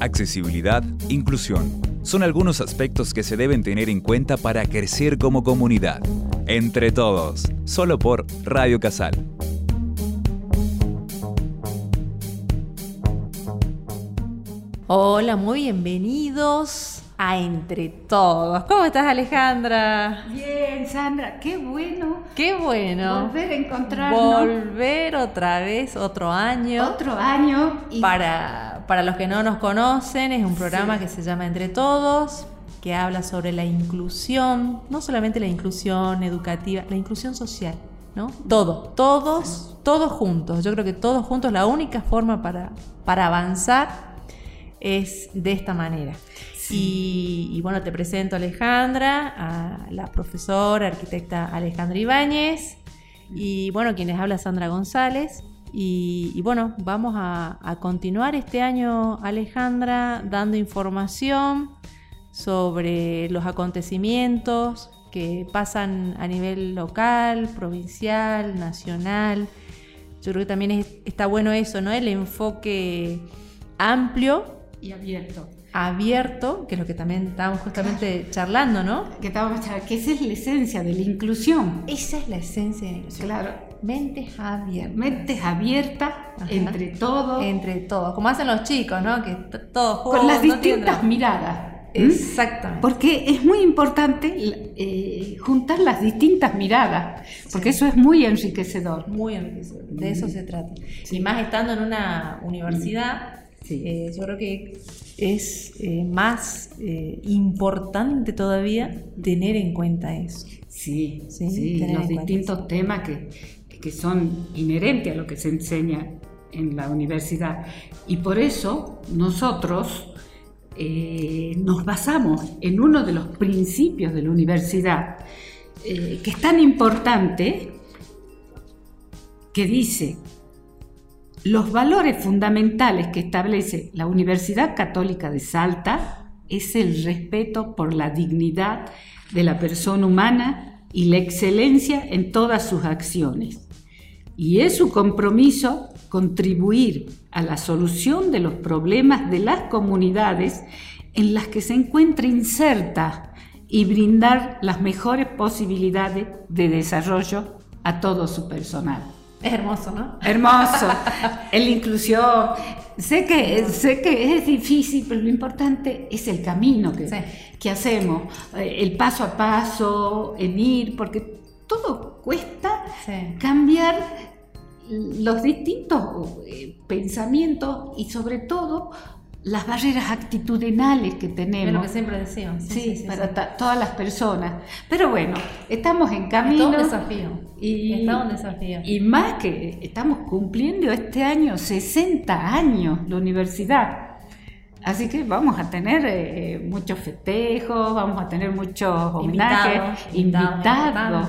accesibilidad, inclusión. Son algunos aspectos que se deben tener en cuenta para crecer como comunidad. Entre todos, solo por Radio Casal. Hola, muy bienvenidos a Entre Todos. ¿Cómo estás, Alejandra? Bien, Sandra, qué bueno. Qué bueno. Volver a encontrarnos. Volver otra vez, otro año. Otro año. Para, para los que no nos conocen, es un programa que se llama Entre Todos, que habla sobre la inclusión, no solamente la inclusión educativa, la inclusión social. ¿No? Todo, todos, todos juntos. Yo creo que todos juntos, la única forma para, para avanzar es de esta manera. Y, bueno, te presento a Alejandra, a la profesora, arquitecta Alejandra Ibáñez, y bueno, quienes habla Sandra González. Y, bueno, vamos a, a, continuar este año, Alejandra, dando información sobre los acontecimientos que pasan a nivel local, provincial, nacional. Yo creo que también está bueno eso, ¿no? El enfoque amplio y abierto abierto, que es lo que también estábamos justamente charlando, ¿no? Que estábamos charlando, que esa es la esencia de la inclusión. Esa es la esencia de la inclusión. Claro. Mentes abiertas. Mentes abiertas entre todos. Entre todos, como hacen los chicos, ¿no? Que todos. Con las distintas miradas. Exactamente. Porque es muy importante eh, juntar las distintas miradas, porque eso es muy enriquecedor. Muy enriquecedor, de eso se trata. Y más estando en una universidad, eh, yo creo que es eh, más eh, importante todavía tener en cuenta eso. Sí, sí, los distintos temas que, que son inherentes a lo que se enseña en la universidad. Y por eso nosotros nos basamos en uno de los principios de la universidad, que es tan importante, que dice los valores fundamentales que establece la Universidad Católica de Salta es el respeto por la dignidad de la persona humana y la excelencia en todas sus acciones. Y es su compromiso contribuir a la solución de los problemas de las comunidades en las que se encuentra inserta y brindar las mejores posibilidades de desarrollo a todo su personal. Es hermoso, ¿no? Hermoso. en la inclusión. Sé que, sé que es difícil, pero lo importante es el camino que, que hacemos, eh, el paso a paso, en ir, porque todo cuesta cambiar los distintos eh, pensamientos y sobre todo las barreras actitudinales que tenemos. Es lo que siempre decíamos. Sí, para todas las personas. Pero bueno, estamos en camino. Está un desafío. Y, está un desafío. Y más que estamos cumpliendo este año 60 años la universidad. Así que vamos a tener eh, muchos festejos, vamos a tener muchos homenajes, invitados,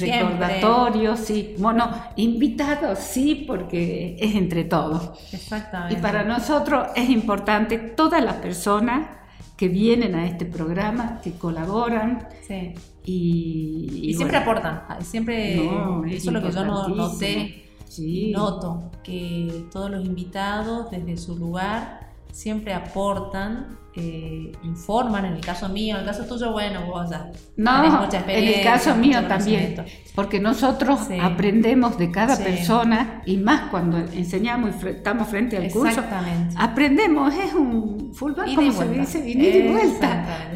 recordatorios, sí. Bueno, invitados sí, porque es entre todos. Exactamente. Y para nosotros es importante todas las personas que vienen a este programa, que colaboran. Sí. Y, y, siempre aportan, siempre, eso es lo que yo noté, sí. noto, que todos los invitados desde su lugar siempre aportan, eh, informan, en el caso mío, en el caso tuyo, bueno, vos ya no, mucha experiencia. En el caso mío también, porque nosotros aprendemos de cada persona y más cuando enseñamos y estamos frente al curso, aprendemos, es un full como se dice, venir y vuelta.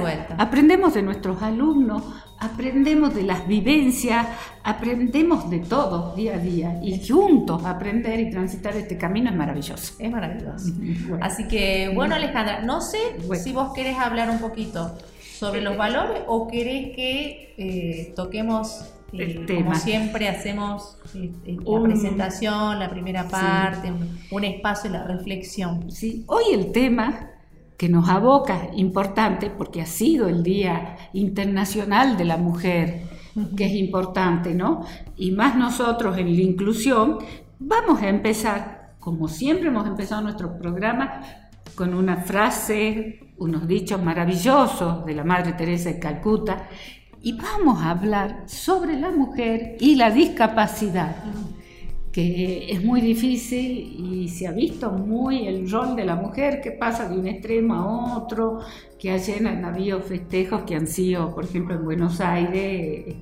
vuelta. Aprendemos de nuestros alumnos, aprendemos de las vivencias, aprendemos de todo día a día y juntos aprender y transitar este camino es maravilloso. Es maravilloso. Así que, bueno, Alejandra, no sé si vos querés hablar un poquito sobre los valores o querés que eh, toquemos, eh, como siempre hacemos, eh, la presentación, la primera parte, un, un espacio de la reflexión. Sí, hoy el tema que nos aboca importante porque ha sido el Día Internacional de la Mujer, que es importante, ¿no? Y más nosotros en la inclusión, vamos a empezar, como siempre hemos empezado nuestro programa, con una frase, unos dichos maravillosos de la Madre Teresa de Calcuta, y vamos a hablar sobre la mujer y la discapacidad. Que es muy difícil y se ha visto muy el rol de la mujer que pasa de un extremo a otro, que ayer han habido festejos que han sido, por ejemplo, en Buenos Aires,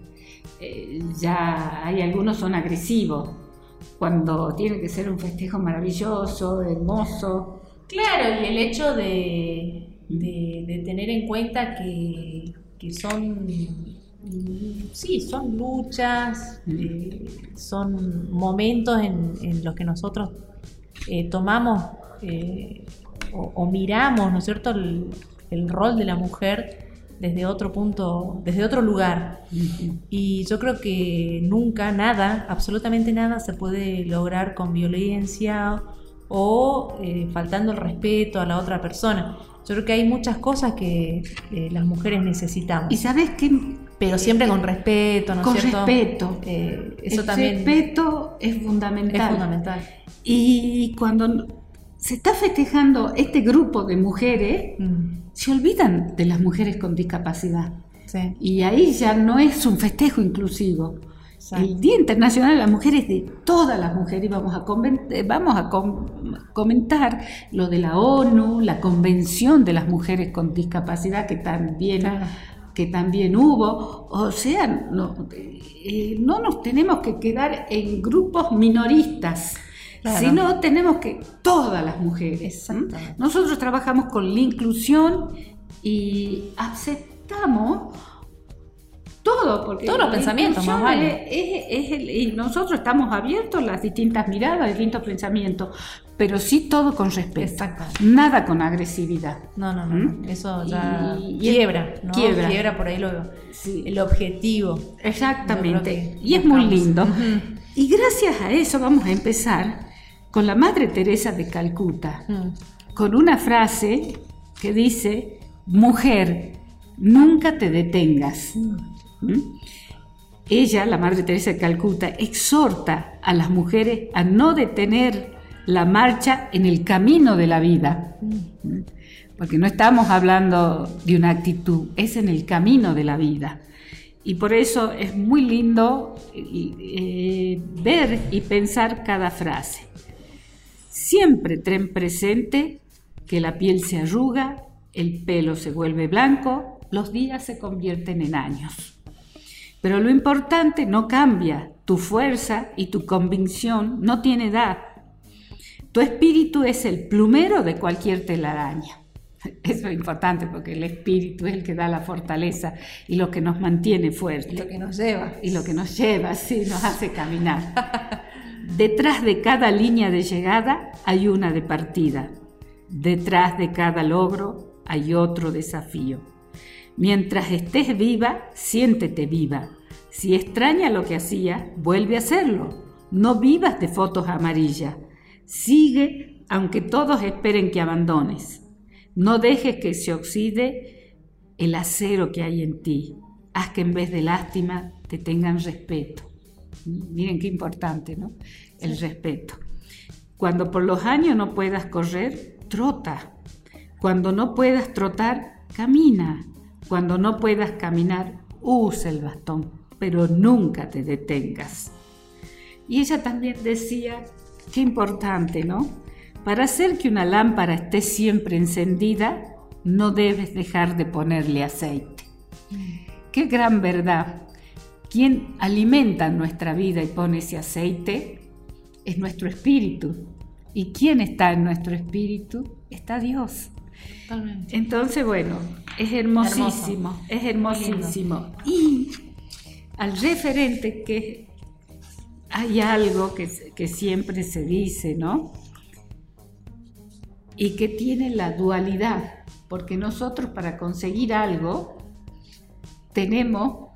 eh, ya hay algunos son agresivos, cuando tiene que ser un festejo maravilloso, hermoso. Claro, y el hecho de, de, tener en cuenta que, que son sí, son luchas, eh, son momentos en, los que nosotros eh, tomamos eh, o, miramos, ¿no es cierto?, el, rol de la mujer desde otro punto, desde otro lugar. Y yo creo que nunca, nada, absolutamente nada se puede lograr con violencia o faltando el respeto a la otra persona. Yo creo que hay muchas cosas que las mujeres necesitamos. Y sabes qué pero siempre con respeto, ¿no con es cierto? respeto. Eh, eso El también respeto es fundamental. Es fundamental. Y cuando se está festejando este grupo de mujeres, mm. se olvidan de las mujeres con discapacidad. Sí. Y ahí ya no es un festejo inclusivo. El Día Internacional de las Mujeres de todas las mujeres. Vamos a, eh, vamos a comentar lo de la ONU, la Convención de las Mujeres con Discapacidad, que también que también hubo. O sea, no, eh, no nos tenemos que quedar en grupos minoristas. sino tenemos que todas las mujeres. Nosotros trabajamos con la inclusión y aceptamos todo, porque todos los pensamientos, más vale. y nosotros estamos abiertos a las distintas miradas, distintos pensamientos, pero sí todo con respeto. Exacto. Nada con agresividad. No, no, no. ¿Mm? Eso ya quiebra, ¿no? quiebra. Quiebra por ahí lo, el objetivo. Exactamente. Y es muy lindo. Y gracias a eso vamos a empezar con la Madre Teresa de Calcuta, mm. con una frase que dice, mujer, nunca te detengas. ¿Mm? Ella, la Madre Teresa de Calcuta, exhorta a las mujeres a no detener la marcha en el camino de la vida. Porque no estamos hablando de una actitud, es en el camino de la vida. Y por eso es muy lindo eh, ver y pensar cada frase. Siempre ten presente que la piel se arruga, el pelo se vuelve blanco, los días se convierten en años. Pero lo importante no cambia, tu fuerza y tu convicción no tiene edad. Tu espíritu es el plumero de cualquier telaraña. Eso es importante porque el espíritu es el que da la fortaleza y lo que nos mantiene fuerte. Y lo que nos lleva. Y lo que nos lleva, sí, nos hace caminar. Detrás de cada línea de llegada hay una de partida. Detrás de cada logro hay otro desafío. Mientras estés viva, siéntete viva. Si extraña lo que hacía, vuelve a hacerlo. No vivas de fotos amarillas. Sigue aunque todos esperen que abandones. No dejes que se oxide el acero que hay en ti. Haz que en vez de lástima te tengan respeto. Miren qué importante, ¿no? El respeto. Cuando por los años no puedas correr, trota. Cuando no puedas trotar, camina. Cuando no puedas caminar, usa el bastón, pero nunca te detengas. Y ella también decía, qué importante, ¿no? Para hacer que una lámpara esté siempre encendida, no debes dejar de ponerle aceite. Qué gran verdad. Quien alimenta nuestra vida y pone ese aceite es nuestro espíritu. ¿Y quién está en nuestro espíritu? Está Dios. Entonces, bueno, es hermosísimo, es hermosísimo. Y al referente que hay algo que, que siempre se dice, ¿no? Y que tiene la dualidad, porque nosotros para conseguir algo tenemos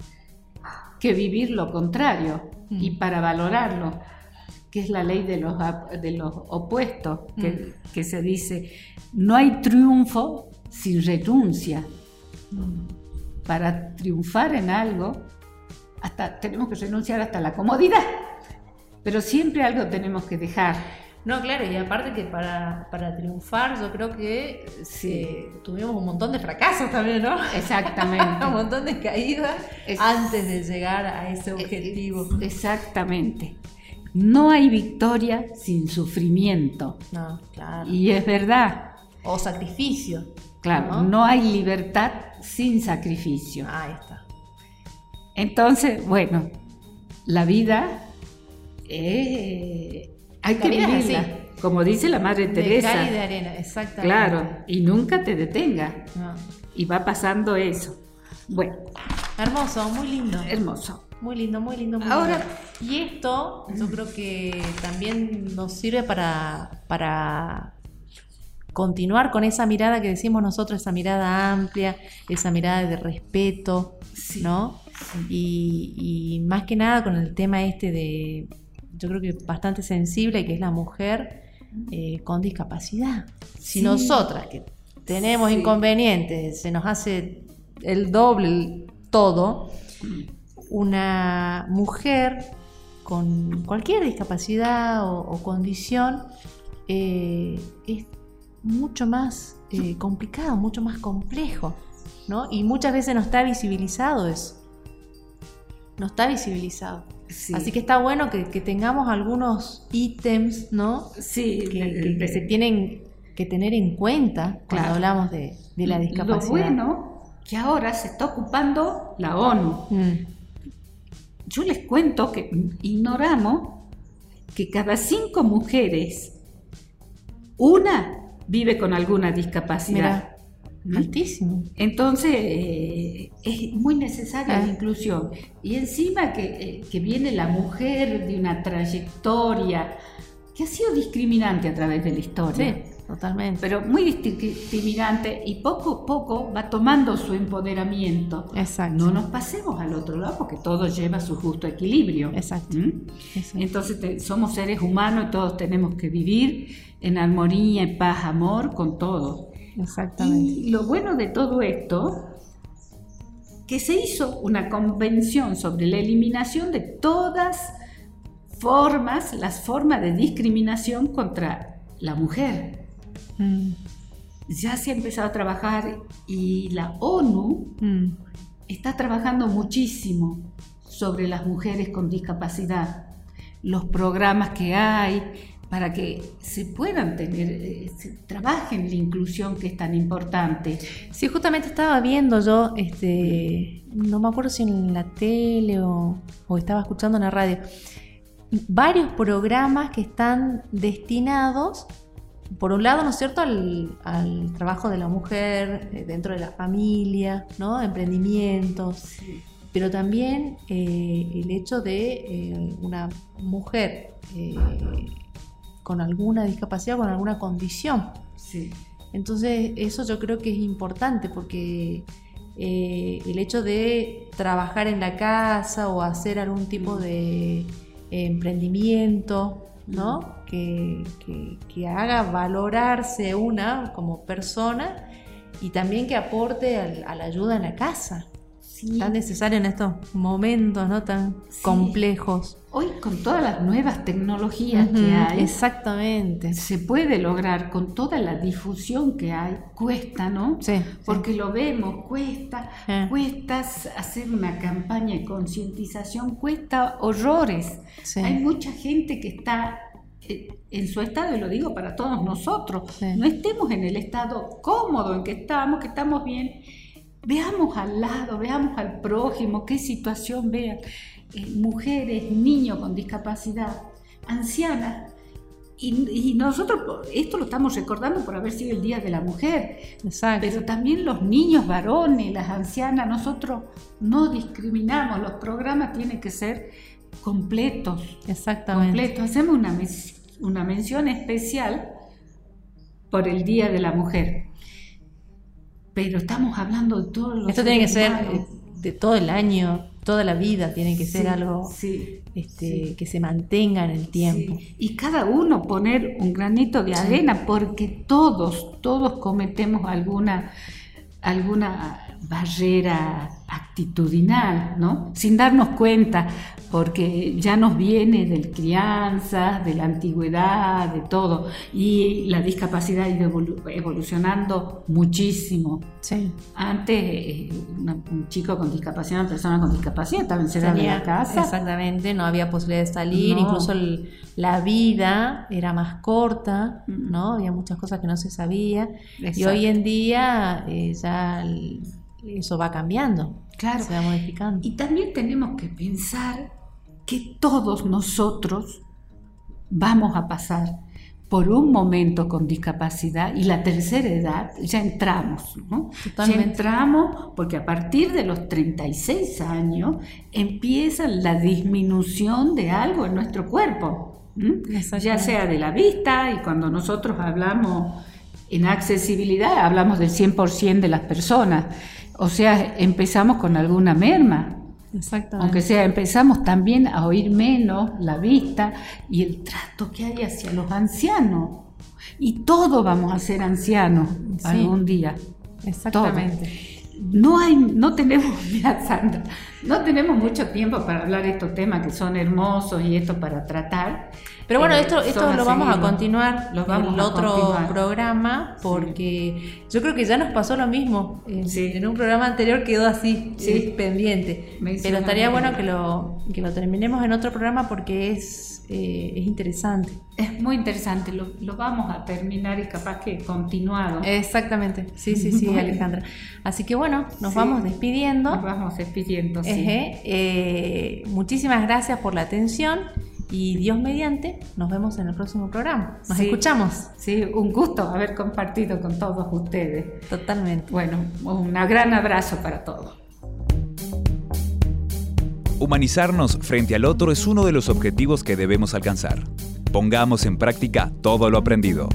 que vivir lo contrario y mm. para valorarlo, que es la ley de los, de los opuestos, que, mm. que se dice, no hay triunfo sin renuncia. Para triunfar en algo, hasta tenemos que renunciar hasta la comodidad, pero siempre algo tenemos que dejar. No, claro, y aparte que para, triunfar yo creo que sí. tuvimos un montón de fracasos también, ¿no? Exactamente. un montón de caídas antes de llegar a ese objetivo. Exactamente. no hay victoria sin sufrimiento. No, claro. Y es verdad. O sacrificio. Claro, no, hay libertad sin sacrificio. Ahí está. Entonces, bueno, la vida eh, hay que vivirla. Como dice la Madre Teresa. De de arena, exactamente. Claro, y nunca te detenga. Y va pasando eso. Bueno. Hermoso, muy lindo. Hermoso. Muy lindo, muy lindo. Ahora, y esto yo creo que también nos sirve para, para continuar con esa mirada que decimos nosotros, esa mirada amplia, esa mirada de respeto, ¿no? Y, y, más que nada con el tema este de, yo creo que bastante sensible, que es la mujer eh, con discapacidad. Si nosotras que tenemos inconvenientes, se nos hace el doble todo, una mujer con cualquier discapacidad o, condición eh, es mucho más eh, complicado, mucho más complejo, ¿no? Y muchas veces no está visibilizado eso. No está visibilizado. Así que está bueno que, tengamos algunos ítems, ¿no? Sí, que, se tienen que tener en cuenta cuando hablamos de, la discapacidad. Lo bueno que ahora se está ocupando la ONU. Mm. Yo les cuento que ignoramos que cada cinco mujeres, una vive con alguna discapacidad. Altísimo. Entonces, eh, es muy necesaria la ah. inclusión. Y encima eh, que, viene la mujer de una trayectoria que ha sido discriminante a través de la historia. Sí, totalmente. Pero muy discriminante y poco a poco va tomando su empoderamiento. Exacto. No nos pasemos al otro lado porque todo lleva su justo equilibrio. Exacto. ¿Mm? Entonces somos seres humanos y todos tenemos que vivir en armonía, en paz, amor con todos. Exactamente. Y lo bueno de todo esto, que se hizo una convención sobre la eliminación de todas formas, las formas de discriminación contra la mujer. Mm. Ya se ha empezado a trabajar y la ONU mm. está trabajando muchísimo sobre las mujeres con discapacidad, los programas que hay, para que se puedan tener, eh, se trabajen la inclusión que es tan importante. Sí, justamente estaba viendo yo, este, no me acuerdo si en la tele o, estaba escuchando en la radio, varios programas que están destinados, por un lado, ¿no es cierto?, al, trabajo de la mujer eh, dentro de la familia, ¿no?, emprendimientos. Pero también eh, el hecho de una mujer con alguna discapacidad, con alguna condición. Sí. Entonces, eso yo creo que es importante porque eh, el hecho de trabajar en la casa o hacer algún tipo de eh, emprendimiento, ¿no? Que, haga valorarse una como persona y también que aporte a la ayuda en la casa tan necesario en estos momentos no tan complejos. Hoy con todas las nuevas tecnologías que hay, exactamente, se puede lograr con toda la difusión que hay. Cuesta, ¿no? Sí. Porque lo vemos, cuesta, eh. cuesta hacer una campaña de concientización, cuesta horrores. Hay mucha gente que está eh, en su estado, y lo digo para todos nosotros, no estemos en el estado cómodo en que estamos, que estamos bien Veamos al lado, veamos al prójimo, qué situación vean. Eh, mujeres, niños con discapacidad, ancianas. Y, nosotros esto lo estamos recordando por haber sido el Día de la Mujer. Exacto. Pero también los niños varones, las ancianas, nosotros no discriminamos. Los programas tienen que ser completos. Exactamente. Completos. Hacemos una, una mención especial por el Día de la Mujer pero estamos hablando de todos los... Esto tiene que ser de todo el año, toda la vida, tiene que ser algo este, que se mantenga en el tiempo. Y cada uno poner un granito de arena, porque todos, todos cometemos alguna, alguna barrera actitudinal, ¿no? Sin darnos cuenta, porque ya nos viene del crianza, de la antigüedad, de todo, y la discapacidad ha ido evolucionando muchísimo. Sí. Antes, eh, un chico con discapacidad, una persona con discapacidad estaba encerrada en la casa. Exactamente, no había posibilidad de salir, incluso la vida era más corta, mm. ¿no? Había muchas cosas que no se sabía, y hoy en día eh, ya eso va cambiando. Claro. Se va modificando. Y también tenemos que pensar que todos nosotros vamos a pasar por un momento con discapacidad y la tercera edad ya entramos, ¿no? Ya entramos porque a partir de los 36 años empieza la disminución de algo en nuestro cuerpo, ya sea de la vista y cuando nosotros hablamos en accesibilidad hablamos del 100% de las personas o sea, empezamos con alguna merma. Exactamente. Aunque sea, empezamos también a oír menos la vista y el trato que hay hacia los ancianos. Y todos vamos a ser ancianos algún día. Exactamente. No hay, no tenemos, mira Sandra, no tenemos mucho tiempo para hablar de estos temas que son hermosos y esto para tratar. Pero bueno, eh, esto, esto lo vamos a continuar en el otro programa porque yo creo que ya nos pasó lo mismo. En, un programa anterior quedó así, pendiente. Pero estaría bueno que lo, que lo terminemos en otro programa porque es, eh, es interesante. Es muy interesante, lo, lo, vamos a terminar y capaz que continuado. Exactamente, sí, sí, sí, Alejandra. Así que bueno, nos vamos despidiendo. Nos vamos despidiendo, sí. Eh, muchísimas gracias por la atención. Y Dios mediante, nos vemos en el próximo programa. Nos escuchamos. Sí, un gusto haber compartido con todos ustedes. Totalmente. Bueno, un gran abrazo para todos. Humanizarnos frente al otro es uno de los objetivos que debemos alcanzar. Pongamos en práctica todo lo aprendido.